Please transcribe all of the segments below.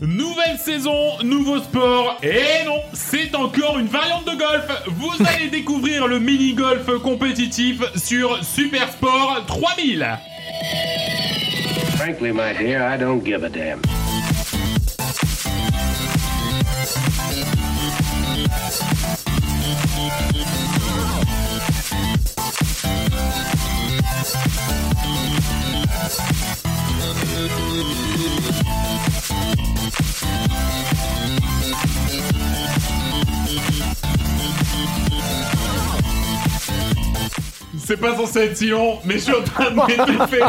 Nouvelle saison, nouveau sport, et non, c'est encore une variante de golf. Vous allez découvrir le mini-golf compétitif sur Super Sport 3000. Frankly, my dear, I don't give a damn. C'est pas censé être si long, mais je suis en train de m'étouffer.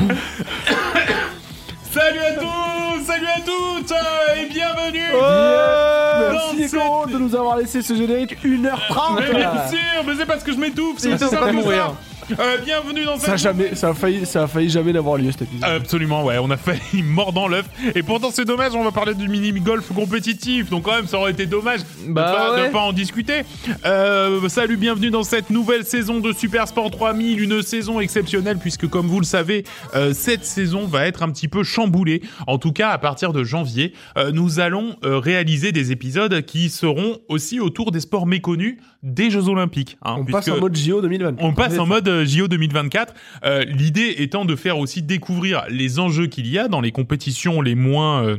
salut à tous, salut à toutes, euh, et bienvenue dans Merci cette- Nico de nous avoir laissé ce générique 1h30 Mais bien sûr, mais c'est parce que je m'étouffe, c'est aussi simple que ça. Euh, bienvenue dans ça a, cette jamais, ça, a failli, ça a failli jamais n'avoir lieu cet épisode. Absolument, ouais, on a failli mort dans l'œuf. Et pourtant, c'est dommage, on va parler du mini-golf compétitif. Donc, quand même, ça aurait été dommage de, Bah pas, de ouais. pas en discuter. Euh, salut, bienvenue dans cette nouvelle saison de Super Sport 3000. Une saison exceptionnelle, puisque, comme vous le savez, euh, cette saison va être un petit peu chamboulée. En tout cas, à partir de janvier, euh, nous allons euh, réaliser des épisodes qui seront aussi autour des sports méconnus des Jeux Olympiques. hein, On passe en mode JO 2020. on passe en mode euh, JO 2024. Euh, L'idée étant de faire aussi découvrir les enjeux qu'il y a dans les compétitions les moins euh,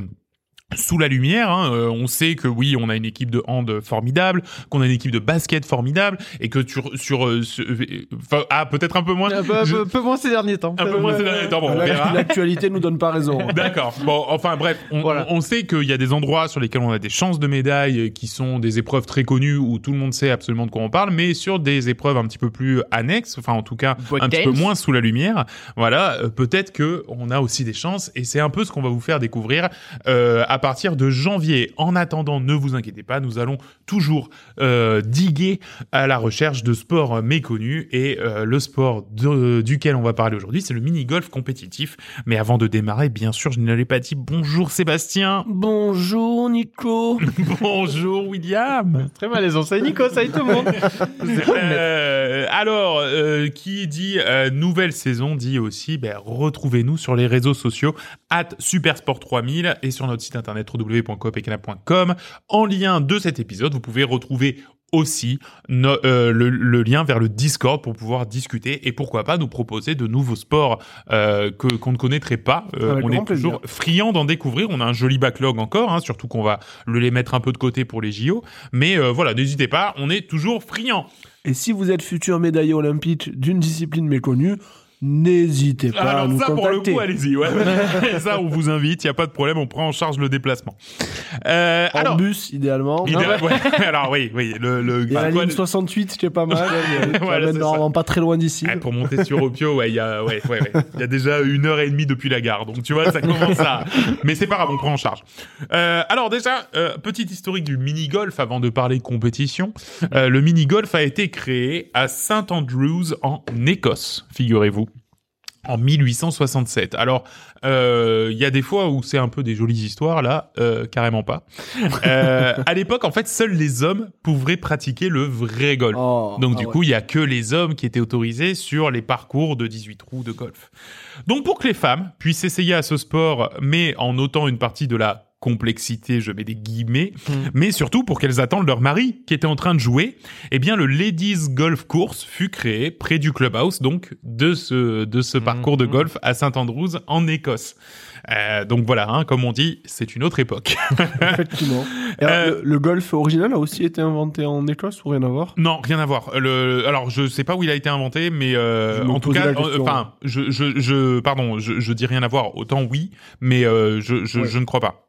sous la lumière. hein. Euh, on sait que oui, on a une équipe de hand formidable, qu'on a une équipe de basket formidable, et que sur, sur euh, ce- euh, ah peut-être un peu moins. Un peu, un Je- peu- peu moins ces derniers temps. un peu moins ces derniers temps. Bon, on La- verra. L'actualité nous donne pas raison. D'accord. Bon, enfin bref, on, Voilà. on sait qu'il y a des endroits sur lesquels on a des chances de médailles euh, qui sont des épreuves très connues où tout le monde sait absolument de quoi on parle, mais sur des épreuves un petit peu plus annexes, enfin en tout cas un petit peu moins sous la lumière, voilà, euh, peut-être que on a aussi des chances et c'est un peu ce qu'on va vous faire découvrir euh, à partir de janvier. En attendant, ne vous inquiétez pas, nous allons toujours euh, diguer à la recherche de sports méconnus et euh, le sport de- duquel on va parler aujourd'hui, c'est le mini-golf compétitif. Mais avant de démarrer, bien sûr, je ne l'ai pas dit. Bonjour Sébastien. Bonjour Nico. Bonjour William. Très malaisant. Ça, Nico, ça y est, tout le monde. Euh, alors, qui dit nouvelle saison dit aussi, ben, retrouvez-nous sur les réseaux sociaux at Supersport 3000 et sur notre site internet www.coopecana.com. En lien de cet épisode, vous pouvez retrouver aussi no- euh, le, le lien vers le Discord pour pouvoir discuter et pourquoi pas nous proposer de nouveaux sports euh, que qu'on ne connaîtrait pas. Euh, on est toujours friand d'en découvrir. On a un joli backlog encore, hein, surtout qu'on va le les mettre un peu de côté pour les JO. Mais voilà, n'hésitez pas, on est toujours friand. Et si vous êtes futur médaillé olympique d'une discipline méconnue, n'hésitez pas à Alors nous ça, pour le coup, allez-y. Ouais. ça, on vous invite, il y a pas de problème, on prend en charge le déplacement. Euh, en alors, bus, idéalement. idéal- ouais, alors oui, oui, le, la ligne le- 68 qui est pas mal. elle, Voilà, c'est mène normalement pas très loin d'ici. Ah, pour monter sur Opio, ouais, il y a, ouais, ouais, ouais. Il y a déjà une heure et demie depuis la gare. Donc, tu vois, ça commence à, mais c'est pas grave, on prend en charge. Euh, alors, déjà, euh, petite historique du mini-golf avant de parler compétition. Euh, le mini-golf a été créé à St. Andrews en Écosse, figurez-vous. En 1867. Alors, euh, il y a des fois où c'est un peu des jolies histoires, là, euh, carrément pas. Euh, à l'époque, en fait, seuls les hommes pouvaient pratiquer le vrai golf. Oh, Donc ah du ouais. coup, il y a que les hommes qui étaient autorisés sur les parcours de 18 trous de golf. Donc pour que les femmes puissent essayer à ce sport, mais en notant une partie de la complexité, je mets des guillemets, Hmm. mais surtout pour qu'elles attendent leur mari qui était en train de jouer, eh bien le Ladies Golf Course fut créé près du clubhouse donc de ce de ce parcours de golf à Saint Andrews en Écosse. Euh, donc voilà, hein, comme on dit, c'est une autre époque. Effectivement. Et alors, Euh, le, le golf original a aussi été inventé en Écosse ou rien à voir? Non, rien à voir. Le, alors, je sais pas où il a été inventé, mais euh, en tout cas, enfin, je, je, je, pardon, je, je dis rien à voir. Autant oui, mais euh, je, je, Ouais. je ne crois pas.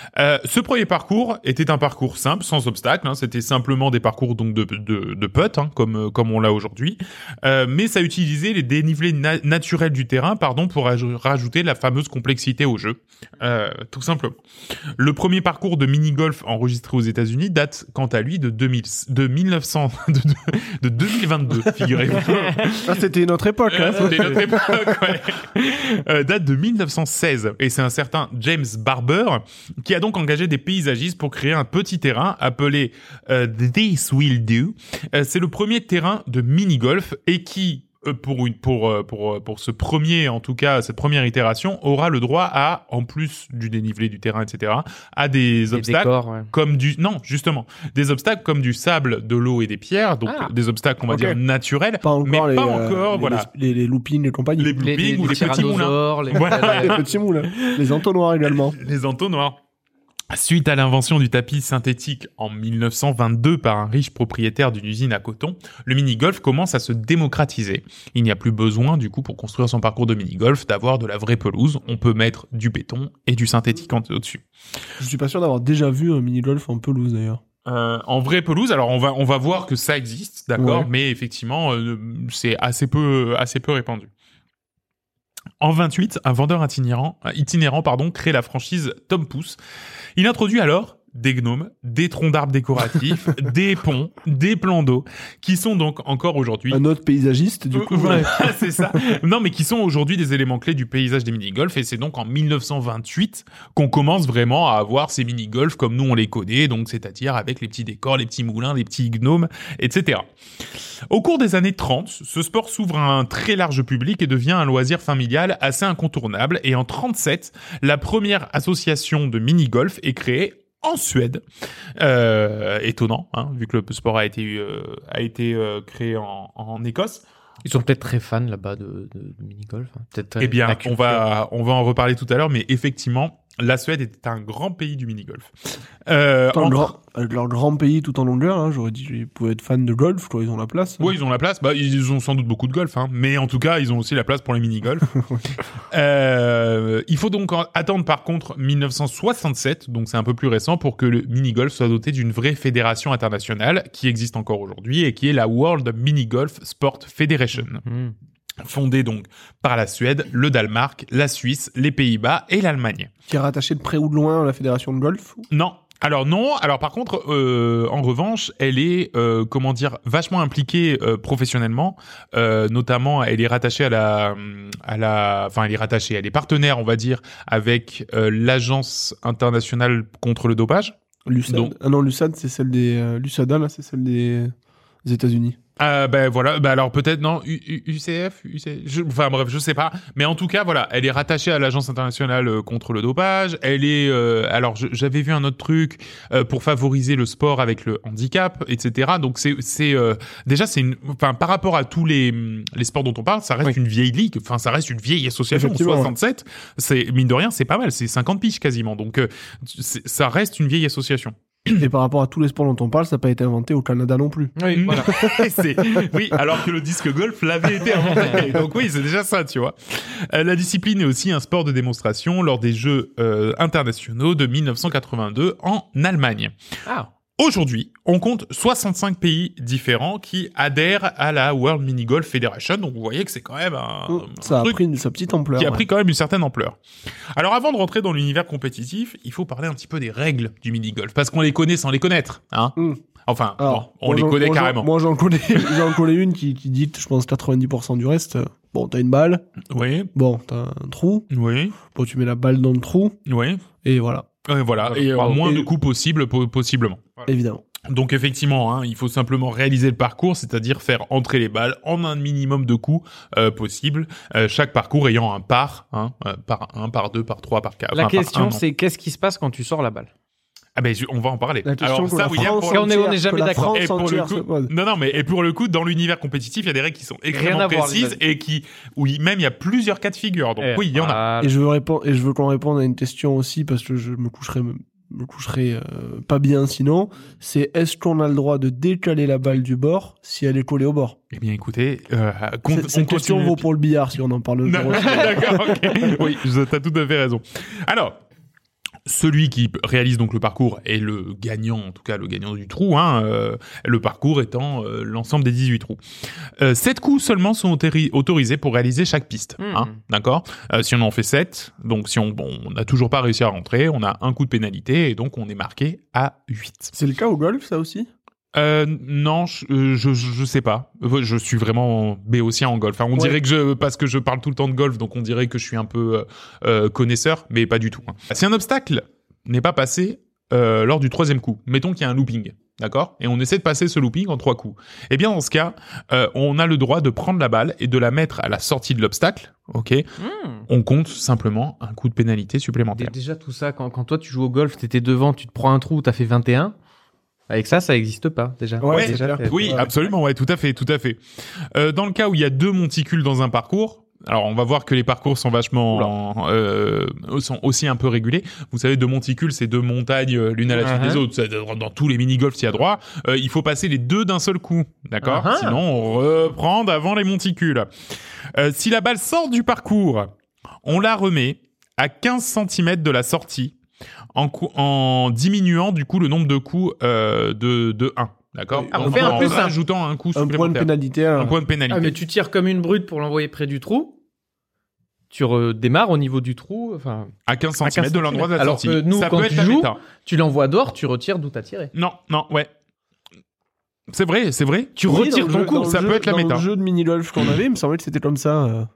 Euh, ce premier parcours était un parcours simple, sans obstacle. Hein, C'était simplement des parcours donc de de, de putt, hein, comme euh, comme on l'a aujourd'hui. Euh, mais ça utilisait les dénivelés na- naturels du terrain, pardon, pour aj- rajouter la fameuse complexité au jeu, euh, tout simplement. Le premier parcours de mini-golf enregistré aux États-Unis date, quant à lui, de 2000, de 1900, de, de, de 2022, figurez-vous. Ah, c'était une autre époque. hein. Euh, C'était notre époque, ouais. Euh, date de 1916 et c'est un certain James Barber qui a donc engagé des paysagistes pour créer un petit terrain appelé euh, This Will Do. Euh, c'est le premier terrain de mini-golf et qui euh, pour une pour euh, pour euh, pour ce premier en tout cas cette première itération aura le droit à en plus du dénivelé du terrain etc à des Les obstacles décors, ouais. comme du non justement des obstacles comme du sable de l'eau et des pierres donc Ah. des obstacles on va dire naturels Pas encore mais les, pas euh, encore les, voilà les, les loopings et compagnie. les Les, bloopings les, ou les les petits moulins les... Voilà. les petits moules, les entonnoirs également. les entonnoirs. Suite à l'invention du tapis synthétique en 1922 par un riche propriétaire d'une usine à coton, le mini-golf commence à se démocratiser. Il n'y a plus besoin, du coup, pour construire son parcours de mini-golf, d'avoir de la vraie pelouse. On peut mettre du béton et du synthétique en- au-dessus. Je suis pas sûr d'avoir déjà vu un mini-golf en pelouse d'ailleurs. Euh, en vraie pelouse, alors on va on va voir que ça existe, d'accord, Ouais. mais effectivement euh, c'est assez peu assez peu répandu. En 28, un vendeur itinérant, crée la franchise Tom Pouce. Il introduit alors des gnomes, des troncs d'arbres décoratifs, des ponts, des plans d'eau, qui sont donc encore aujourd'hui Un autre paysagiste, du euh, coup. voilà, c'est ça. Non, mais qui sont aujourd'hui des éléments clés du paysage des mini-golf. Et c'est donc en 1928 qu'on commence vraiment à avoir ces mini-golf comme nous on les connaît, donc c'est-à-dire avec les petits décors, les petits moulins, les petits gnomes, etc. Au cours des années 30, ce sport s'ouvre à un très large public et devient un loisir familial assez incontournable. Et en 37, la première association de mini-golf est créée en Suède. Euh, étonnant, hein, vu que le sport a été, euh, a été euh, créé en, en Écosse. Ils sont peut-être très fans là-bas de, de, de mini-golf. hein. Peut-être Eh bien, on va, on va en reparler tout à l'heure, mais effectivement, la Suède est un grand pays du mini-golf. Euh, grand- avec leur grand pays tout en longueur, hein, j'aurais dit qu'ils pouvaient être fans de golf, quoi, ils ont la place. Oui, ils ont la place. Bah, ils ont sans doute beaucoup de golf, hein. mais en tout cas, ils ont aussi la place pour les mini-golf. euh, il faut donc en- attendre, par contre, 1967, donc c'est un peu plus récent, pour que le mini-golf soit doté d'une vraie fédération internationale qui existe encore aujourd'hui et qui est la World Mini-Golf Sport Federation. Hmm. Fondée donc par la Suède, le Danemark, la Suisse, les Pays-Bas et l'Allemagne. Qui est rattaché de près ou de loin à la fédération de golf. Non. Alors non. Alors par contre, euh, en revanche, elle est euh, comment dire vachement impliquée euh, professionnellement. Notamment, elle est rattachée à la à la. Enfin, elle est rattachée. Elle est partenaire, on va dire, avec l'agence internationale contre le dopage. L'USAD. Ah non, l'USAD, c'est celle des. L'USADA, là, c'est celle des, des États-Unis. Euh, ben voilà, ben alors peut-être non U- U- UCF, UC je- enfin bref, je sais pas, mais en tout cas voilà, elle est rattachée à l'agence internationale euh, contre le dopage. Elle est, euh, alors j'avais vu un autre truc euh, pour favoriser le sport avec le handicap, etc. Donc c'est c'est euh, déjà c'est une, enfin par rapport à tous les les sports dont on parle, ça reste Oui. une vieille ligue, enfin ça reste une vieille association. Effectivement, ouais. 67, c'est mine de rien, c'est pas mal, c'est 50 piges quasiment, donc euh, ça reste une vieille association. Et par rapport à tous les sports dont on parle, ça n'a pas été inventé au Canada non plus. Oui, voilà. Oui, alors que le disque golf l'avait été inventé. Donc oui, c'est déjà ça, tu vois. Euh, la discipline est aussi un sport de démonstration lors des Jeux euh, internationaux de 1982 en Allemagne. Ah, Aujourd'hui, on compte 65 pays différents qui adhèrent à la World Mini Golf Federation. Donc vous voyez que c'est quand même un, un ça a truc pris une- sa petite ampleur. qui a ouais. pris quand même une certaine ampleur. Alors avant de rentrer dans l'univers compétitif, il faut parler un petit peu des règles du mini golf parce qu'on les connaît sans les connaître, hein. Mm. Enfin, Alors, bon, on les connaît moi, carrément. Moi, j'en connais, j'en connais une qui, qui dit, je pense, 90% du reste. Bon, t'as une balle. Oui, Bon, t'as un trou. oui, Bon, tu mets la balle dans le trou. oui. Et voilà, Ouais, voilà, Voilà. et euh, moins Et- de coups possible, po- évidemment. Donc effectivement, hein, il faut simplement réaliser le parcours, c'est-à-dire faire entrer les balles en un minimum de coups euh, possible, euh, chaque parcours ayant un par, hein, euh, par un, par deux, par trois, par quatre. la enfin, question c'est qu'est-ce qui se passe quand tu sors la balle Ah ben on va en parler. La Alors ça, William, on est- on est entière- jamais d'accord. Non, non, mais et pour le coup, dans l'univers compétitif, il y a des règles qui sont extrêmement précises et qui, oui, même il y a plusieurs cas de figure. Donc Eh, oui, il y en a. Et je veux répondre, et je veux qu'on réponde à une question aussi parce que je me coucherai, me coucherai euh, pas bien sinon. C'est est-ce qu'on a le droit de décaler la balle du bord si elle est collée au bord? Eh bien, écoutez, euh, con- Cette, cette on question continue. vaut pour le billard si on en parle. D'accord, ok. Oui, je- t'as tout à fait raison. Alors, celui qui réalise donc le parcours est le gagnant, en tout cas le gagnant du trou, hein, euh, le parcours étant euh, l'ensemble des 18 trous. Euh, 7 coups seulement sont autori- autorisés pour réaliser chaque piste. Mhm. Hein, D'accord? Euh, Si on en fait 7, donc si on bon, on n'a toujours pas réussi à rentrer, on a un coup de pénalité et donc on est marqué à 8. C'est le cas au golf, ça aussi? Euh, non, je, euh, je, je sais pas. Euh, Je suis vraiment béotien en golf. Enfin, on Ouais. dirait que je, parce que je parle tout le temps de golf, donc on dirait que je suis un peu euh, connaisseur, mais pas du tout. hein. Si un obstacle n'est pas passé euh, lors du troisième coup, mettons qu'il y a un looping, d'accord? Et on essaie de passer ce looping en trois coups. Eh bien, dans ce cas, on a le droit de prendre la balle et de la mettre à la sortie de l'obstacle, ok? Hmm. On compte simplement un coup de pénalité supplémentaire. Déjà, tout ça, quand, quand toi tu joues au golf, t'étais devant, tu te prends un trou, t'as fait 21. Avec ça, ça existe pas, déjà. Ouais, c'est déjà, Oui, absolument, ouais, tout à fait, tout à fait. Euh, dans le cas où il y a deux monticules dans un parcours, alors on va voir que les parcours sont vachement, euh, sont aussi un peu régulés. Vous savez, deux monticules, c'est deux montagnes euh, l'une à la suite Uh-huh. des autres. Ça, Dans, tous les mini-golf, s'il y a droit, euh, il faut passer les deux d'un seul coup, d'accord Uh-huh. Sinon, on reprend d'avant les monticules. Euh, si la balle sort du parcours, on la remet à 15 cm de la sortie en, en diminuant du coup le nombre de coups euh, de, de 1. D'accord? Ah, fait un en plus un. rajoutant un coup Un point de supplémentaire. pénalité. Un point de pénalité. Ah, mais tu tires comme une brute pour l'envoyer près du trou. Tu redémarres au niveau du trou. Enfin, À 15 cm 15 de l'endroit de la Alors sortie. que nous, Ça quand peut tu être la joues- méta. tu l'envoies dehors, tu retires d'où t'as tiré. Non, non, ouais. C'est vrai, c'est vrai. Tu Oui, retires dans ton coup. dans ça jeu- peut être la dans méta. le jeu de mini-golf qu'on avait, il me semblait que c'était comme ça.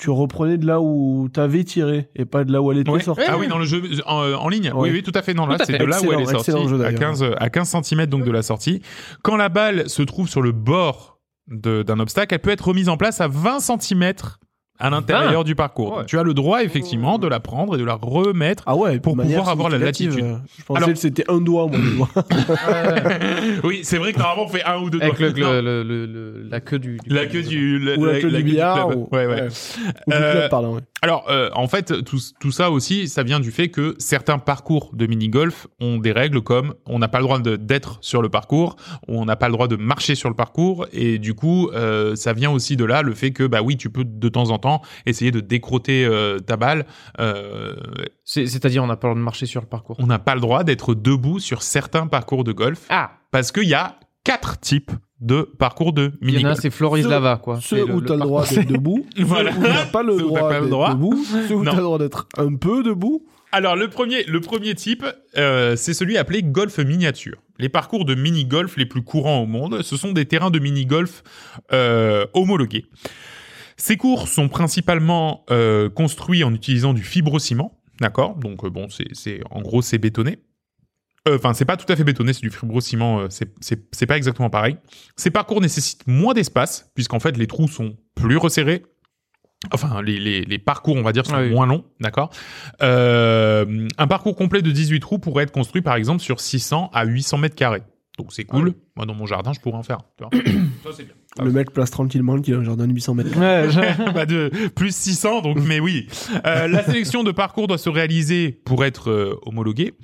Euh, Tu reprenais de là où t'avais tiré et pas de là où elle était Ouais. sortie. Ah oui, dans le jeu en, en ligne. Oui, Ouais. oui, tout à fait. Non, là, Tout c'est de là où elle est sortie, à d'ailleurs. 15 à 15 cm donc de la sortie. Quand la balle se trouve sur le bord d'un obstacle, elle peut être remise en place à 20 cm à l'intérieur du parcours. Ouais. Tu as le droit effectivement de la prendre et de la remettre. Ah ouais, Pour pouvoir avoir la latitude. euh, Je pensais Alors- que c'était un doigt, moi, le doigt. oui, c'est vrai que normalement on fait un ou deux Avec doigts. le, Non, le- le- le- la queue du. du la queue du la, Ou la queue du billard. club. ou- Ouais, ouais. Ou du Euh, club, pardon. ouais. Alors, euh, en fait, tout, tout ça aussi, ça vient du fait que certains parcours de mini-golf ont des règles comme on n'a pas le droit d'être sur le parcours, on n'a pas le droit de marcher sur le parcours, et du coup, euh, ça vient aussi de là le fait que, bah oui, tu peux de temps en temps essayer de décroter euh, ta balle. Euh, C'est- C'est-à-dire, on n'a pas le droit de marcher sur le parcours. on n'a pas le droit d'être debout sur certains parcours de golf Ah parce qu'il y a quatre types de parcours de Il y en a c'est Floris Lava, quoi. Ceux le- où le t'as le droit parcours. d'être debout, Voilà. ceux où t'as pas le Ceux droit le d'être droit. debout, ceux où t'as le droit d'être un peu debout. Alors le premier, le premier type, euh, c'est celui appelé golf miniature. Les parcours de mini-golf les plus courants au monde, ce sont des terrains de mini-golf euh, homologués. Ces cours sont principalement euh, construits en utilisant du fibrociment, d'accord? Donc euh, bon, c'est, c'est en gros c'est bétonné. Euh, Enfin, c'est pas tout à fait bétonné, c'est du fibrociment, euh, c'est, pas exactement pareil. Ces parcours nécessitent moins d'espace, puisqu'en fait les trous sont plus resserrés. Enfin, les, les, les parcours, on va dire, sont Ah oui. moins longs, d'accord? Euh, Un parcours complet de 18 trous pourrait être construit, par exemple, sur 600 à 800 mètres carrés. Donc c'est cool. Moi, dans mon jardin, je pourrais en faire. Tu vois Ça, c'est bien. Ah, Le mec place tranquillement qu'il a un jardin de 800 mètres. Ouais, je- Bah, de plus 600, donc mais oui. Euh, la sélection de parcours doit se réaliser pour être euh, homologué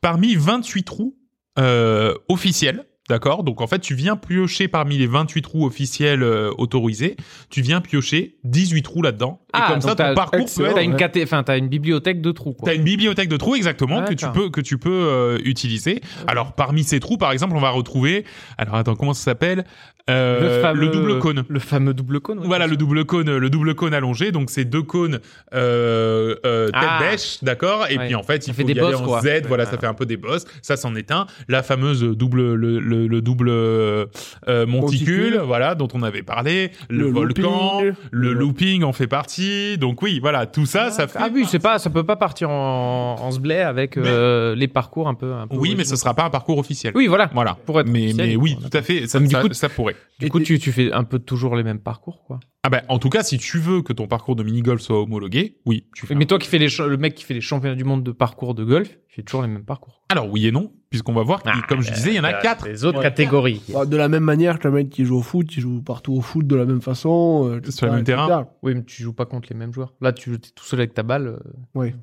parmi 28 trous euh, officiels. D'accord? Donc en fait, tu viens piocher parmi les 28 trous officiels euh, autorisés, tu viens piocher 18 trous là-dedans. Et Ah, comme donc ça, ton t'as- parcours peut être... T'as une, ouais. caté... enfin, t'as une bibliothèque de trous. T'as une bibliothèque de trous exactement que tu peux que tu peux euh, utiliser. Alors parmi ces trous, par exemple, on va retrouver. Alors attends, comment ça s'appelle? Euh, le double cône. Le fameux double cône. ouais. Voilà le double cône, le double cône allongé. Donc c'est deux cônes euh, euh, tête Ah. bêche, d'accord. Et Ouais. puis en fait, Ça il fait faut des y aller bosses, en quoi. Z. Ouais, voilà, ouais. ça fait un peu des bosses. Ça, c'en est un. La fameuse double, le, le, le double euh, euh, monticule, Monticule. voilà, dont on avait parlé. Le, Le volcan, looping. le looping en fait partie. Donc oui, voilà, tout ça, ça fait. Ah oui, c'est pas, ça peut pas partir en, en sblé avec euh, les parcours un peu. Un peu Oui, mais ce sera pas un parcours officiel. Oui, voilà. Voilà. Pour être mais, officiel, mais oui, tout à fait. Ça, ça, ça pourrait. Du coup, tu, tu fais un peu toujours les mêmes parcours, quoi. Ah ben, en tout cas, si tu veux que ton parcours de mini-golf soit homologué, oui, tu fais. Mais toi qui fais les, le mec qui fait les championnats du monde de parcours de golf, il fait toujours les mêmes parcours. Alors oui et non, puisqu'on va voir, que, comme je disais, il y en a quatre. Les autres Ouais. catégories. Bah, De la même manière que le mec qui joue au foot, il joue partout au foot de la même façon. euh, Sur le même terrain. Oui, mais tu joues pas contre les mêmes joueurs. Là, tu es tout seul avec ta balle. euh, Ouais.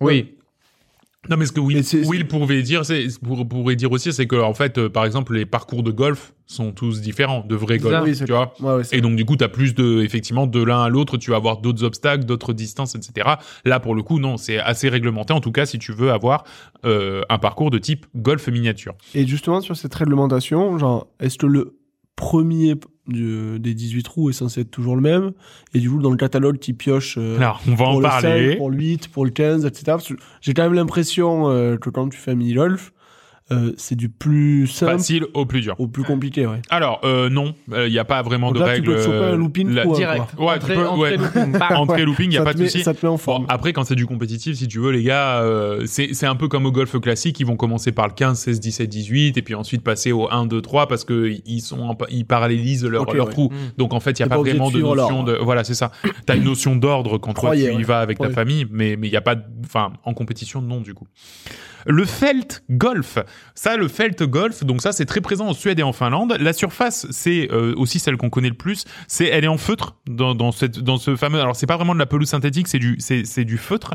Oui. Non, mais ce que Will, pourrait dire, c'est pour, pourrait dire aussi, c'est que en fait, euh, par exemple, les parcours de golf sont tous différents, de vrais golf, oui, tu vois. Ouais, ouais, c'est- Et donc du coup, t'as plus de, effectivement, de l'un à l'autre, tu vas avoir d'autres obstacles, d'autres distances, etc. Là, pour le coup, non, c'est assez réglementé. En tout cas, si tu veux avoir euh, un parcours de type golf miniature. Et justement, sur cette réglementation, genre, est-ce que le premier du- des 18 trous est censé être toujours le même Et du coup, dans le catalogue, tu pioches euh, Alors, on va pour en le parler. 5, pour le 8, pour le 15, etc. J'ai quand même l'impression euh, que quand tu fais un mini-golf, euh, c'est du plus simple Facile au plus dur. au plus compliqué, ouais. Alors, euh, non, il n'y a pas vraiment Donc de là, tu règles. peux te choper un euh, looping la- ou un- Direct. Ouais, tu Entrée- peux- entrée ouais. looping. Entrée looping, il n'y a ça pas de souci. Ça te met en Bon, forme. après, quand c'est du compétitif, si tu veux, les gars, euh, c'est c'est un peu comme au golf classique, ils vont commencer par le 15, 16, 17, 18, et puis ensuite passer au 1, 2, 3, parce que ils sont, en- ils parallélisent leur, Ok, leur ouais. trou. Mm. Donc en fait, il y a pas pas vraiment de notion de, voilà, c'est ça. T'as une notion d'ordre quand toi tu y ouais. vas avec ta Ouais. famille, mais mais il y a pas, de- enfin, en compétition, non, du coup. Le felt golf, ça, le felt golf, donc ça, c'est très présent en Suède et en Finlande. La surface, c'est euh, aussi celle qu'on connaît le plus. C'est, elle est en feutre dans, dans cette, dans ce fameux. Alors, c'est pas vraiment de la pelouse synthétique, c'est du, c'est, c'est du feutre.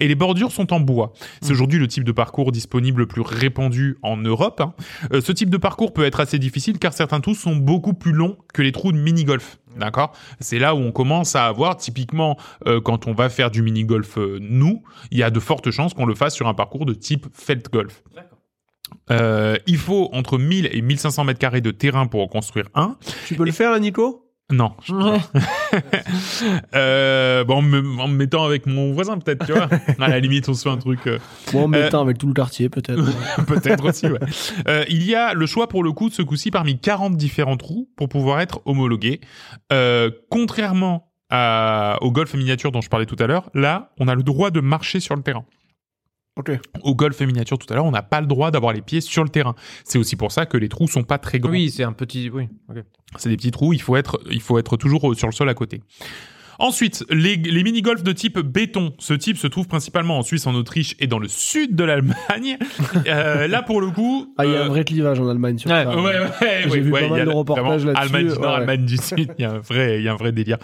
Et les bordures sont en bois. C'est aujourd'hui le type de parcours disponible le plus répandu en Europe. hein. Euh, ce type de parcours peut être assez difficile car certains trous sont beaucoup plus longs que les trous de mini golf. D'accord C'est là où on commence à avoir, typiquement, euh, quand on va faire du mini-golf, euh, nous, il y a de fortes chances qu'on le fasse sur un parcours de type felt golf. Euh, il faut entre 1000 et 1500 mètres carrés de terrain pour en construire un. Tu peux le faire, là, Nico? Non. je- euh, bon, en me, me mettant avec mon voisin, peut-être, tu vois. À la limite, on se fait un truc. euh, Bon, en mettant avec tout le quartier, peut-être. Peut-être aussi, ouais. Euh, il y a le choix pour le coup de ce coup-ci parmi 40 différents trous pour pouvoir être homologué. Euh, contrairement à, au golf miniature dont je parlais tout à l'heure, là, on a le droit de marcher sur le terrain. Au golf miniature tout à l'heure, on n'a pas le droit d'avoir les pieds sur le terrain. C'est aussi pour ça que les trous sont pas très grands. Oui, c'est un petit. Oui. C'est des petits trous, il faut être, il faut être toujours sur le sol à côté. Ensuite, les, les mini-golfs de type béton. Ce type se trouve principalement en Suisse, en Autriche et dans le sud de l'Allemagne. Euh, là, pour le coup... Ah, il y a euh, un vrai clivage en Allemagne sur Ouais, ça. Ouais, ouais, J'ai ouais, vu ouais, pas mal il y a de reportages là-dessus, Allemagne du Nord, ouais. Allemagne du Sud, il y a un vrai, il y a un vrai délire.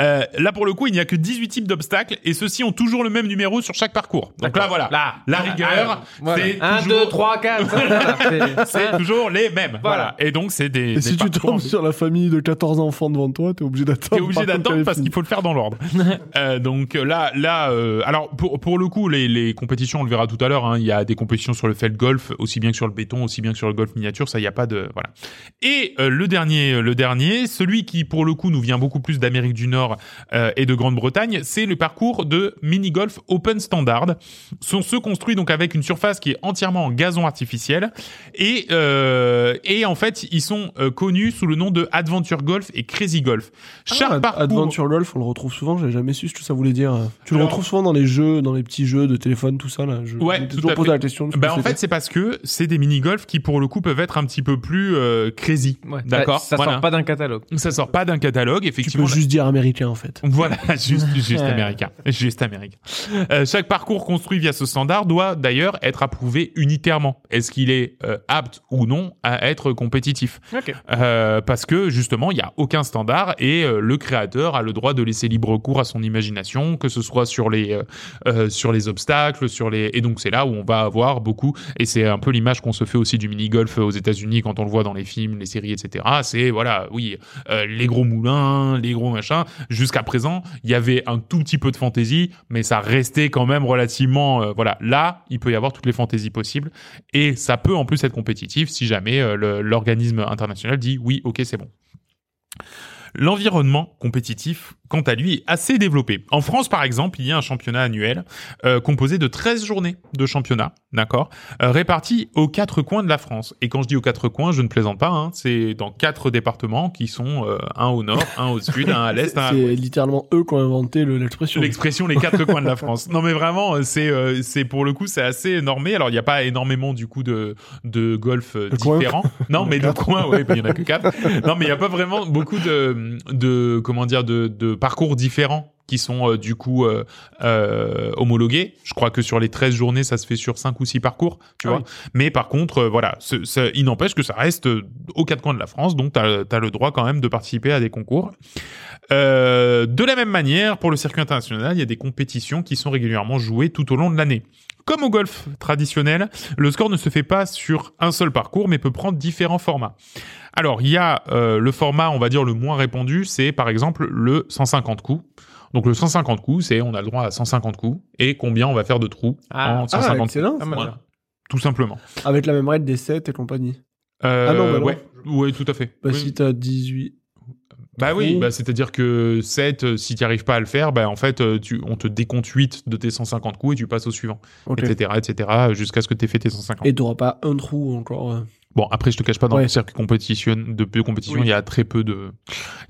Euh, là, pour le coup, il n'y a que 18 types d'obstacles et ceux-ci ont toujours le même numéro sur chaque parcours. Donc là, voilà. Là. La rigueur, c'est 1, toujours- 2, 3, 4. C'est toujours les mêmes. Voilà. Et donc, c'est des, Et des si tu tombes sur la famille de 14 enfants devant toi, t'es obligé d'attendre. T'es obligé d'attendre parce qu'il faut le faire dans l'ordre. euh, donc là, là, euh, alors pour pour le coup, les, les compétitions, on le verra tout à l'heure. hein, il y a des compétitions sur le felt golf, aussi bien que sur le béton, aussi bien que sur le golf miniature. Ça, il y a pas de voilà. Et euh, le dernier, le dernier, celui qui pour le coup nous vient beaucoup plus d'Amérique du Nord euh, et de Grande-Bretagne, c'est le parcours de mini golf Open Standard. Sont ceux construits donc avec une surface qui est entièrement en gazon artificiel et euh, et en fait ils sont euh, connus sous le nom de Adventure Golf et Crazy Golf. Chaque Ah, parcours Adventure Golf, on le retrouve souvent, j'avais jamais su ce que ça voulait dire. Tu le Alors- retrouves souvent dans les jeux, dans les petits jeux de téléphone, tout ça là. Je Ouais, tout toujours à posé fait. la question. Ben en fait, c'est parce que c'est des mini-golf qui, pour le coup, peuvent être un petit peu plus euh, crazy. Ouais. D'accord Ça voilà. sort pas d'un catalogue. Ça sort pas d'un catalogue, tu effectivement. peux juste dire américain en fait. Voilà, juste, américain. Juste américain. Euh, chaque parcours construit via ce standard doit d'ailleurs être approuvé unitairement. Est-ce qu'il est euh, apte ou non à être compétitif Ok. Euh, Parce que justement, il n'y a aucun standard et euh, le créateur a le droit de laisser libre cours à son imagination, que ce soit sur les euh, euh, sur les obstacles, sur les et donc c'est là où on va avoir beaucoup et c'est un peu l'image qu'on se fait aussi du mini golf aux États-Unis quand on le voit dans les films, les séries, etc. C'est voilà, oui, euh, les gros moulins, les gros machins. Jusqu'à présent, il y avait un tout petit peu de fantaisie, mais ça restait quand même relativement voilà. Là, il peut y avoir toutes les fantaisies possibles et ça peut en plus être compétitif si jamais l'organisme international dit oui, ok, c'est bon. L'environnement compétitif, quant à lui, est assez développé. En France, par exemple, il y a un championnat annuel euh, composé de 13 journées de championnat, d'accord, euh, réparties aux quatre coins de la France. Et quand je dis aux quatre coins, je ne plaisante pas, hein, c'est dans quatre départements qui sont euh, un au nord, un au sud, un à l'est, un à C'est littéralement eux qui ont inventé le- l'expression. L'expression les quatre coins de la France. Non mais vraiment, euh, c'est euh, c'est pour le coup c'est assez normé. Alors il n'y a pas énormément du coup de de golf euh, différents. Non mais de coins, ouais, il y en a que quatre. Non mais il n'y a pas vraiment beaucoup de de comment dire de de parcours différents qui sont euh, du coup euh, euh, homologués. Je crois que sur les 13 journées, ça se fait sur 5 ou 6 parcours, tu Ah vois. oui. Mais par contre, euh, voilà, ce- ce- il n'empêche que ça reste euh, aux quatre coins de la France, donc tu as, le droit quand même de participer à des concours. Euh, de la même manière, pour le circuit international, il y a des compétitions qui sont régulièrement jouées tout au long de l'année. Comme au golf traditionnel, le score ne se fait pas sur un seul parcours, mais peut prendre différents formats. Alors, il y a euh, le format, on va dire, le moins répandu, c'est par exemple le 150 coups. Donc le 150 coups, c'est on a le droit à 150 coups et combien on va faire de trous Ah. en Ah, 150 coups. excellent. Ah, ça. Voilà. Tout simplement. Avec la même règle des 7 et compagnie. Euh, Ah non, bah non. ouais, ouais, tout à fait. Bah Oui. si t'as 18. Bah oui, bah c'est-à-dire que 7, si tu arrives pas à le faire, bah en fait, euh, tu, on te décompte 8 de tes 150 coups et tu passes au suivant, Ok. etc., etc., jusqu'à ce que tu aies fait tes 150. Et t'auras pas un trou encore. Bon, après, je te cache pas, dans Ouais. le circuit compétition, de, compétition, Oui. il y a très peu de,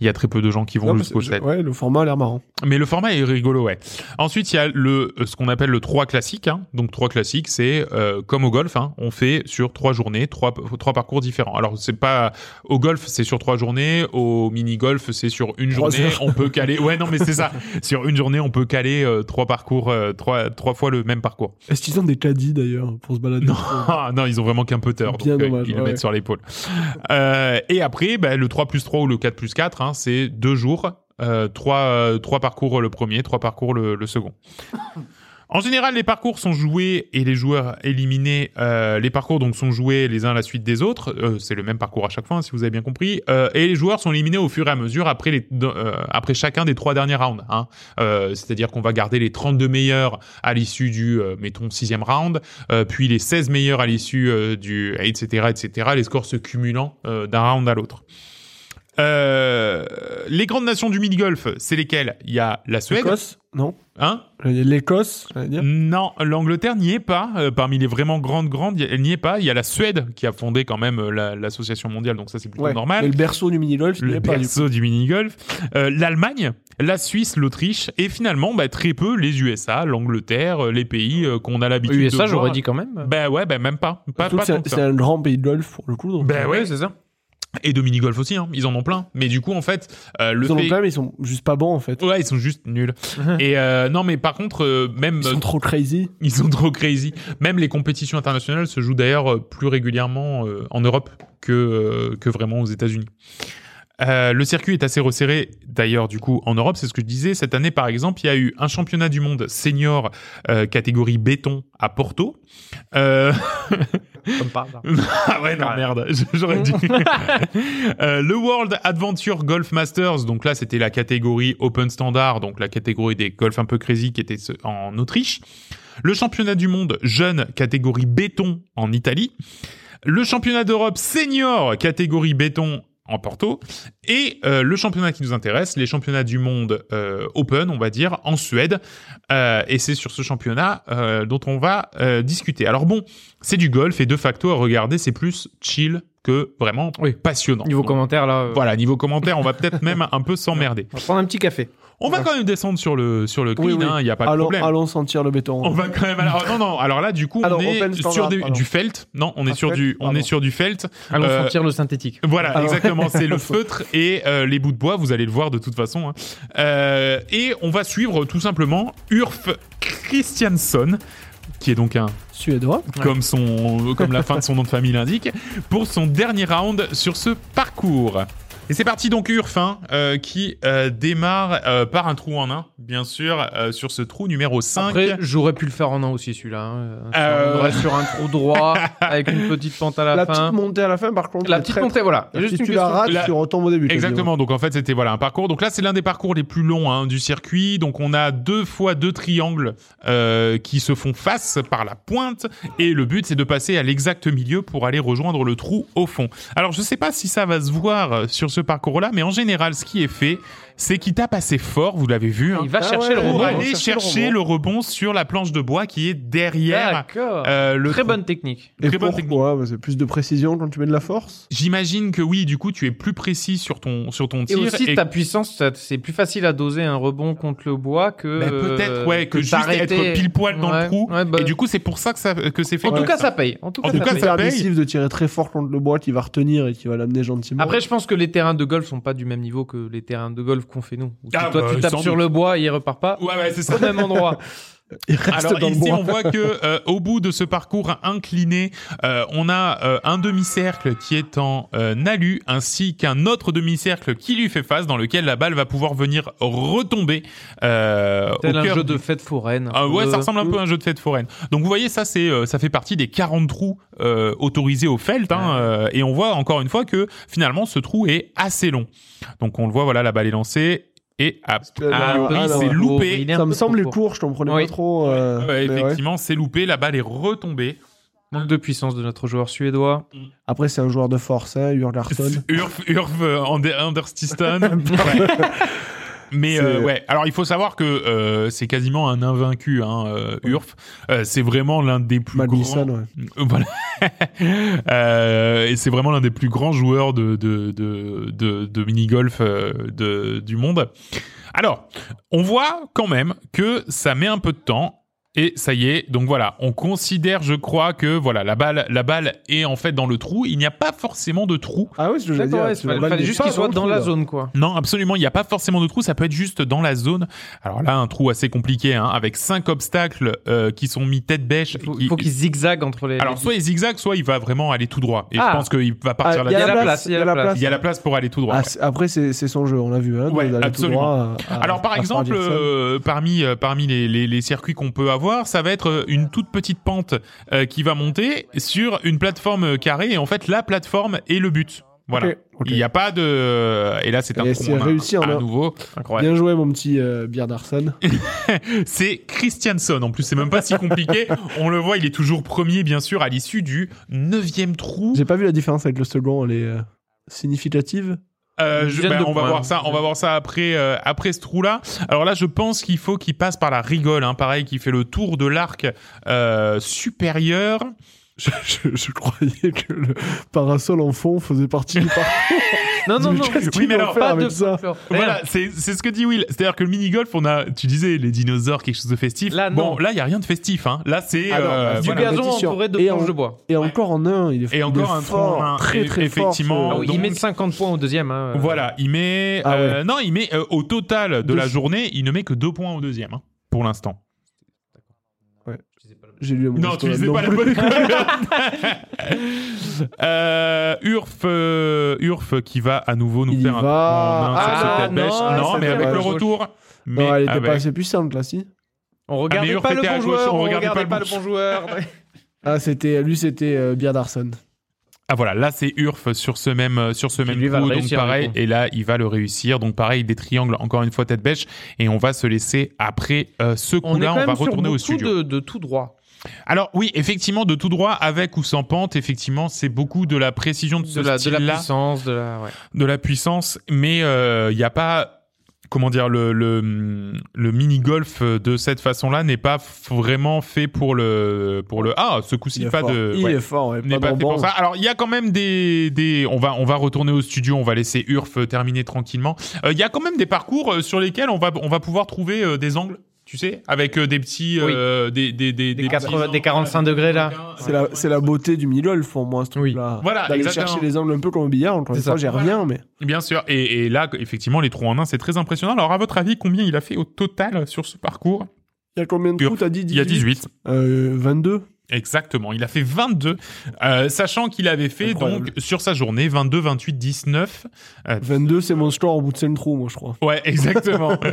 il y a très peu de gens qui vont jusqu'au parce que 7. je- Ouais, le format a l'air marrant. Mais le format est rigolo, ouais. Ensuite, il y a le euh, ce qu'on appelle le 3 classique. Hein. Donc 3 classique, c'est euh, comme au golf, hein, on fait sur trois journées, trois trois parcours différents. Alors c'est pas au golf, c'est sur trois journées. Au mini golf, c'est sur une journée. On peut caler. Ouais, non, mais c'est ça. sur une journée, on peut caler euh, trois parcours, euh, trois trois fois le même parcours. Est-ce qu'ils ont des caddies d'ailleurs pour se balader? Non, non, ils ont vraiment qu'un putter, donc Bien euh, dommage, le ouais. mettent sur l'épaule. Euh, et après, bah, le 3 plus 3 ou le 4 plus 4, hein, c'est deux jours, euh, trois, euh, trois parcours le premier, trois parcours le, le second. En général, les parcours sont joués et les joueurs éliminés. euh, les parcours donc sont joués les uns à la suite des autres. Euh, c'est le même parcours à chaque fois, hein, si vous avez bien compris. Euh, et les joueurs sont éliminés au fur et à mesure après après chacun des trois derniers rounds. Hein. C'est-à-dire qu'on va garder les 32 meilleurs à l'issue du mettons sixième round, puis les 16 meilleurs à l'issue du etc etc. Les scores se cumulant d'un round à l'autre. Euh, les grandes nations du mini-golf, c'est lesquelles? Il y a la Suède, L'Écosse Non. hein? L'Écosse, j'allais dire. non, l'Angleterre n'y est pas. Euh, parmi les vraiment grandes, grandes, elle n'y est pas. Il y a la Suède qui a fondé quand même euh, la- l'association mondiale, donc ça c'est plutôt Ouais. normal. Mais le berceau du mini-golf, il n'y Le est pas du coup. berceau du mini-golf. Euh, L'Allemagne, la Suisse, l'Autriche, et finalement bah, très peu les USA, l'Angleterre, euh, les pays euh, qu'on a l'habitude de USA, voir. j'aurais dit quand même. Bah ouais, bah même pas. Pas, Surtout pas que c'est- tant que ça. c'est un grand pays de golf pour le coup. Donc Bah ouais, c'est ça. Et de mini-golf aussi, hein. ils en ont plein. Mais du coup, en fait, euh, le ils en ont fait... plein, mais ils sont juste pas bons en fait. Ouais, ils sont juste nuls. et euh, non, mais par contre, euh, même... Ils sont trop crazy. Ils sont trop crazy. Même les compétitions internationales se jouent d'ailleurs plus régulièrement en Europe que, que vraiment aux États-Unis. Euh, le circuit est assez resserré d'ailleurs du coup en Europe, c'est ce que je disais. Cette année par exemple, il y a eu un championnat du monde senior euh, catégorie béton à Porto. Euh... Comme par ah ouais non merde, j'aurais dû. Euh, le World Adventure Golf Masters, donc là c'était la catégorie Open Standard, donc la catégorie des golf un peu crazy qui était en Autriche. Le championnat du monde jeune catégorie béton en Italie. Le championnat d'Europe senior catégorie béton en Porto et euh, le championnat qui nous intéresse, les championnats du monde euh, Open, on va dire, en Suède. Euh, et c'est sur ce championnat euh, dont on va euh, discuter. Alors bon, c'est du golf et de facto à regarder, c'est plus chill que vraiment Oui. passionnant. Niveau Donc, commentaire, là. euh, Voilà, niveau commentaire, on va peut-être même un peu s'emmerder. On va prendre un petit café. On va quand même descendre sur le sur le clean, Oui, oui. hein, il a pas de allons, problème. allons sentir le béton. On va quand même. Alors, non, non. Alors là, du coup, on est sur des- du felt. Non, on est Ah, sur felt, du, on pardon. est sur du felt. Allons Euh, sentir le synthétique. Voilà, Alors- exactement. C'est le feutre et euh, les bouts de bois. Vous allez le voir de toute façon. hein. Euh, et on va suivre tout simplement Urf Christiansson, qui est donc un Suédois. comme son comme la fin de son nom de famille l'indique, pour son dernier round sur ce parcours. Et c'est parti donc Urf, hein, euh, qui euh, démarre euh, par un trou en un, bien sûr, euh, sur ce trou numéro 5. Après, j'aurais pu le faire en un aussi, celui-là. hein. Euh. On reste sur un trou droit, avec une petite pente à la, La, fin. petite montée à la fin, par contre. La petite très- montée, voilà. Juste Si une tu la question. rates, La- tu retombes au début. Exactement. Donc en fait, c'était voilà un parcours. Donc là, c'est l'un des parcours les plus longs hein, du circuit. Donc on a deux fois deux triangles euh, qui se font face par la pointe, et le but c'est de passer à l'exact milieu pour aller rejoindre le trou au fond. Alors je sais pas si ça va se voir sur ce parcours-là, mais en général, ce qui est fait, c'est qu'il tape assez fort. Vous l'avez vu. hein, Il va Ah chercher ouais, le rebond, aller chercher le rebond sur la planche de bois qui est derrière D'accord. euh, le Très trou. bonne technique. Et Très bonne technique. pourquoi C'est plus de précision quand tu mets de la force J'imagine que oui, du coup, tu es plus précis sur ton sur ton Et tir. aussi, ta puissance, c'est plus facile à doser un rebond contre le bois que. Ben, peut-être euh, ouais que, juste t'arrêter. être pile poil dans Ouais, le trou ouais, bah, et du coup c'est pour ça que ça que c'est fait En tout cas, ça. paye. En tout En cas, ça paye. de tirer très fort contre le bois qui va retenir et qui va l'amener gentiment. Après, je pense que les terrains de golf sont pas du même niveau que les terrains de golf qu'on fait nous. Où Ah, toi, bah, tu tapes sur doute. le bois et il repart pas ouais ouais c'est ça au même endroit. il reste Alors dans ici on voit que euh, au bout de ce parcours incliné, euh, on a euh, un demi-cercle qui est en euh, alu ainsi qu'un autre demi-cercle qui lui fait face dans lequel la balle va pouvoir venir retomber euh, au un jeu du- de fête foraine. Ah ouais, ça Euh, ressemble un peu à un jeu de fête foraine. Donc vous voyez, ça c'est euh, ça fait partie des 40 trous euh, autorisés au felt, hein, Ouais. euh, et on voit encore une fois que finalement ce trou est assez long. Donc on le voit, voilà, la balle est lancée et a, ah, c'est loupé. Il est un Ça me trop court, je t'en prenais Oui. pas trop. euh, Ouais, mais ouais. effectivement, c'est loupé, la balle est retombée. Manque de puissance de notre joueur suédois. Après, c'est un joueur de force, hein, Ur Larsson. Urf, Urf, euh, Ander- Anderstiston. Ouais. Mais euh, ouais, alors il faut savoir que euh, c'est quasiment un invaincu, hein, euh, Urf. C'est vraiment l'un des plus grands. ouais. Voilà. Et c'est vraiment l'un des plus grands joueurs de, de, de, de, de mini-golf euh, de, du monde. Alors, on voit quand même que ça met un peu de temps. Et ça y est, donc voilà, on considère, je crois, que voilà, la balle, la balle est en fait dans le trou. Il n'y a pas forcément de trou. Ah oui, je veux dire. ouais, fallait, fallait juste qu'il soit dans trou, la là. zone, quoi. Non, absolument, il n'y a pas forcément de trou. Ça peut être juste dans la zone. Alors là, un trou assez compliqué, hein, avec cinq obstacles euh, qui sont mis tête bêche. Il faut, qui- il faut qu'il zigzague entre les. Alors les- soit il zigzague, soit il va vraiment aller tout droit. Et Ah. je pense qu'il va partir Ah, il y a là-dessus. la place, il y a la place. Il y a la place pour aller tout droit. Ah, ouais. après, c'est son jeu, on l'a vu. Hein, Ouais, d'aller tout absolument. droit à- à- Alors par exemple, euh, parmi euh, parmi les circuits qu'on peut avoir, ça va être euh, une toute petite pente euh, qui va monter sur une plateforme euh, carrée. Et en fait, la plateforme est le but. Voilà. Il n'y a pas de. Et là, c'est un c'est un- réussi à nouveau. Incroyable. Bien joué, mon petit euh, Bjarnarsson. C'est Christianson. En plus, c'est même pas si compliqué. On le voit, il est toujours premier, bien sûr, à l'issue du neuvième trou. J'ai pas vu la différence avec le second, elle est euh, significative. Euh, je- ben, on va voir ça. On va voir ça après euh, après ce trou-là. Alors là, je pense qu'il faut qu'il passe par la rigole. Hein, pareil, qui fait le tour de l'arc euh, supérieur. Je, je- je croyais que le parasol en fond faisait partie du parcours. Non, non, non. Oui, mais alors, faire Pas avec de ça. Voilà, c'est c'est ce que dit Will. C'est-à-dire que le mini golf, on a, tu disais les dinosaures, quelque chose de festif. Là, bon, non. là, il y a rien de festif. Hein. Là, c'est Ah euh, Du voilà. gazon entouré de Et planches en- de bois. Et encore en un, il est, Et encore un fort, un. très très fort. effectivement. ce- Ah donc- il met 50 points au deuxième. Hein. Voilà, il met. Ah euh, Non, il met euh, au total de Deux- la journée, il ne met que deux points au deuxième, hein, pour l'instant. J'ai lu Non, tu lisais pas la bonne euh, Urf, euh, Urf qui va à nouveau nous Il faire un va. trou en main sur Ah, cette tête bêche. non, Non, mais avec le retour. Mais Non, elle était avec- pas assez puissante là, si. On regardait pas le à bon joueur. on On regardait regardait pas pas le le bon joueur. Ah, c'était lui, c'était euh. Ah voilà, là c'est Urf sur ce même euh, sur ce même lui, va coup, le donc réussir, pareil, du coup. et là il va le réussir, donc pareil des triangles encore une fois tête bêche, et on va se laisser après euh, ce On est coup-là, quand on, va même sur retourner au beaucoup studio. de, de tout droit. Alors oui, effectivement, de tout droit, avec ou sans pente, effectivement, c'est beaucoup de la précision de ce De la, de la style-là, puissance, de la. Ouais. de la puissance, mais euh, il n'y a pas, comment dire, le, le, le mini-golf de cette façon-là n'est pas vraiment fait pour le... Pour le ah, ce coup-ci, pas fort. de... Il ouais. est fort, ouais, n'est pas fait pour ça. Alors, il y a quand même des, des, on va, on va retourner au studio, on va laisser Urf terminer tranquillement. Euh, Il y a quand même des parcours euh, sur lesquels on va, on va pouvoir trouver euh, des angles, tu sais, avec euh, des petits, euh, des, des, des, Des petits 80 angles, des 45 degrés, là. C'est la, c'est la beauté du mini-golf pour moi, ce Oui. truc-là. Voilà, D'aller chercher les angles un peu comme au billard, encore une C'est fois, ça. j'y reviens, mais. Bien sûr. Et, et là, effectivement, les trous en un, c'est très impressionnant. Alors, à votre avis, combien il a fait au total sur ce parcours Il y a combien de trous, t'as dit? Il y a 18. Euh, 22 Exactement. Il a fait 22, euh, sachant qu'il avait fait Incroyable. donc sur sa journée 22, 28, 19. euh, 22, c'est mon score au bout de 5 trous, moi, je crois. Ouais, exactement.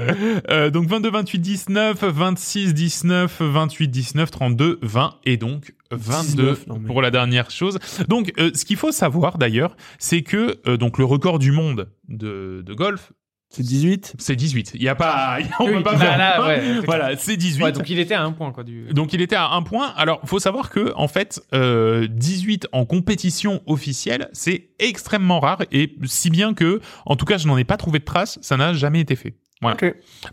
Euh, donc 22, 28, 19, 26, 19, 28, 19, 32, 20 et donc 22 19, non, mais- pour la dernière chose. Donc euh, ce qu'il faut savoir d'ailleurs, c'est que euh, donc le record du monde de, de golf, C'est 18 c'est 18. Il y a pas on Oui, peut pas là, faire. là, ouais, c'est voilà, c'est 18. Ouais, donc il était à un point, quoi. Du... Donc il était à un point. Alors faut savoir que en fait, euh, 18 en compétition officielle, c'est extrêmement rare et si bien que, en tout cas, je n'en ai pas trouvé de trace. Ça n'a jamais été fait.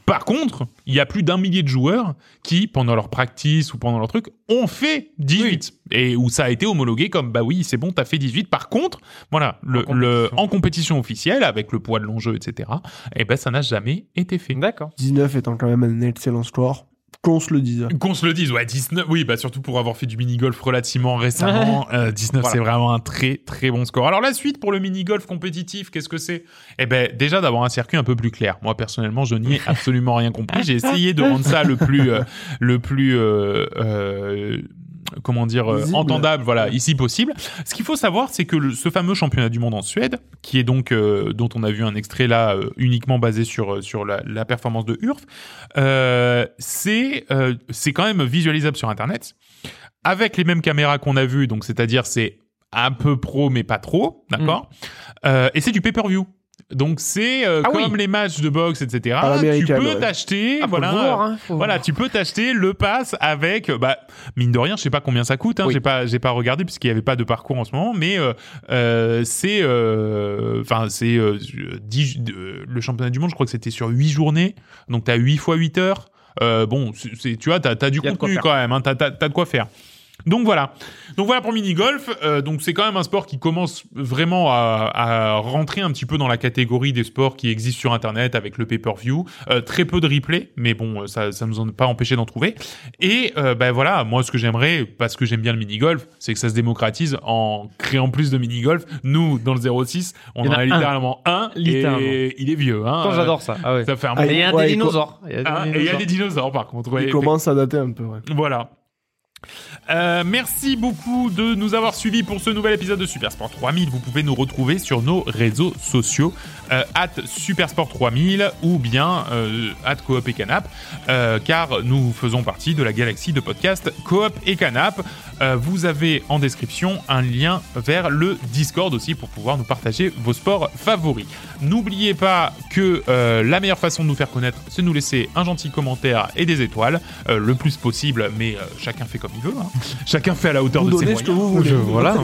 Par contre, il y a plus d'un millier de joueurs qui, pendant leur practice ou pendant leur truc, ont fait 18 et où ça a été homologué comme bah oui, c'est bon, t'as fait 18. Par contre, voilà, le, En le- compétition. en compétition officielle avec le poids de l'enjeu, etc. Et ben ça n'a jamais été fait. D'accord. 19 étant quand même un excellent score. Qu'on se le dise. Qu'on se le dise, ouais, 19, oui, bah surtout pour avoir fait du mini-golf relativement récemment, euh, 19 Voilà. c'est vraiment un très très bon score. Alors la suite pour le mini-golf compétitif, qu'est-ce que c'est? Eh ben déjà d'avoir un circuit un peu plus clair. Moi personnellement, je n'y ai absolument rien compris. J'ai essayé de rendre ça le plus euh, le plus euh, euh, comment dire euh, entendable voilà ici possible. Ce qu'il faut savoir c'est que le- ce fameux championnat du monde en Suède qui est donc euh, dont on a vu un extrait là euh, uniquement basé sur euh, sur la, la performance de Urf euh, c'est euh, c'est quand même visualisable sur internet. Avec les mêmes caméras qu'on a vues donc c'est-à-dire c'est un peu pro mais pas trop d'accord? Euh, et c'est du pay-per-view Donc c'est euh, Ah oui. comme les matchs de boxe, etc. Tu peux t'acheter, Ah, voilà, hein, voilà, tu peux t'acheter le pass avec, euh, bah, mine de rien, je sais pas combien ça coûte, hein, Oui. j'ai pas, j'ai pas regardé puisqu'il y avait pas de parcours en ce moment, mais euh, euh, c'est, euh, enfin, c'est euh, 10 euh, le championnat du monde, je crois que c'était sur 8 journées, donc t'as 8 fois 8 heures. Euh, bon, tu vois, t'as, t'as du contenu quand même, hein, t'as, t'as, t'as de quoi faire. Donc voilà. Donc voilà pour mini golf. Euh, donc c'est quand même un sport qui commence vraiment à, à rentrer un petit peu dans la catégorie des sports qui existent sur Internet avec le pay-per-view. Euh, très peu de replay, mais bon, euh, ça ça nous a pas empêché d'en trouver. Et euh, ben voilà, moi ce que j'aimerais, parce que j'aime bien le mini golf, c'est que ça se démocratise en créant plus de mini golf. Nous dans le 06, on Il en en a a un. littéralement un. Littéralement. Et il est vieux. Hein. J'adore ça. Ah ouais. Ça fait un Ah, bon- Et il y a des dinosaures. Il y a des Hein, et il y a des dinosaures par contre. ouais, Il commence à dater un peu, ouais. voilà. Euh, merci beaucoup de nous avoir suivis pour ce nouvel épisode de Supersport 3000. Vous pouvez nous retrouver sur nos réseaux sociaux, euh, at Supersport 3000 ou bien euh, at Coop et Canap, euh, car nous faisons partie de la galaxie de podcasts Coop et Canap. Euh, vous avez en description un lien vers le Discord aussi pour pouvoir nous partager vos sports favoris. N'oubliez pas que euh, la meilleure façon de nous faire connaître, c'est de nous laisser un gentil commentaire et des étoiles, euh, le plus possible, mais euh, chacun fait comme il veut. hein. Chacun fait à la hauteur Vous de ses donnez moyens. ce que vous voulez. Je- voilà.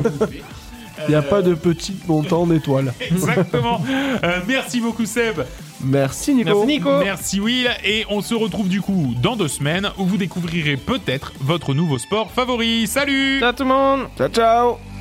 Il n'y a pas de petit montant d'étoiles. Exactement. Euh, merci beaucoup Seb. Merci Nico. Merci Nico. Merci Will. Et on se retrouve du coup dans deux semaines où vous découvrirez peut-être votre nouveau sport favori. Salut Ciao tout le monde. Ciao ciao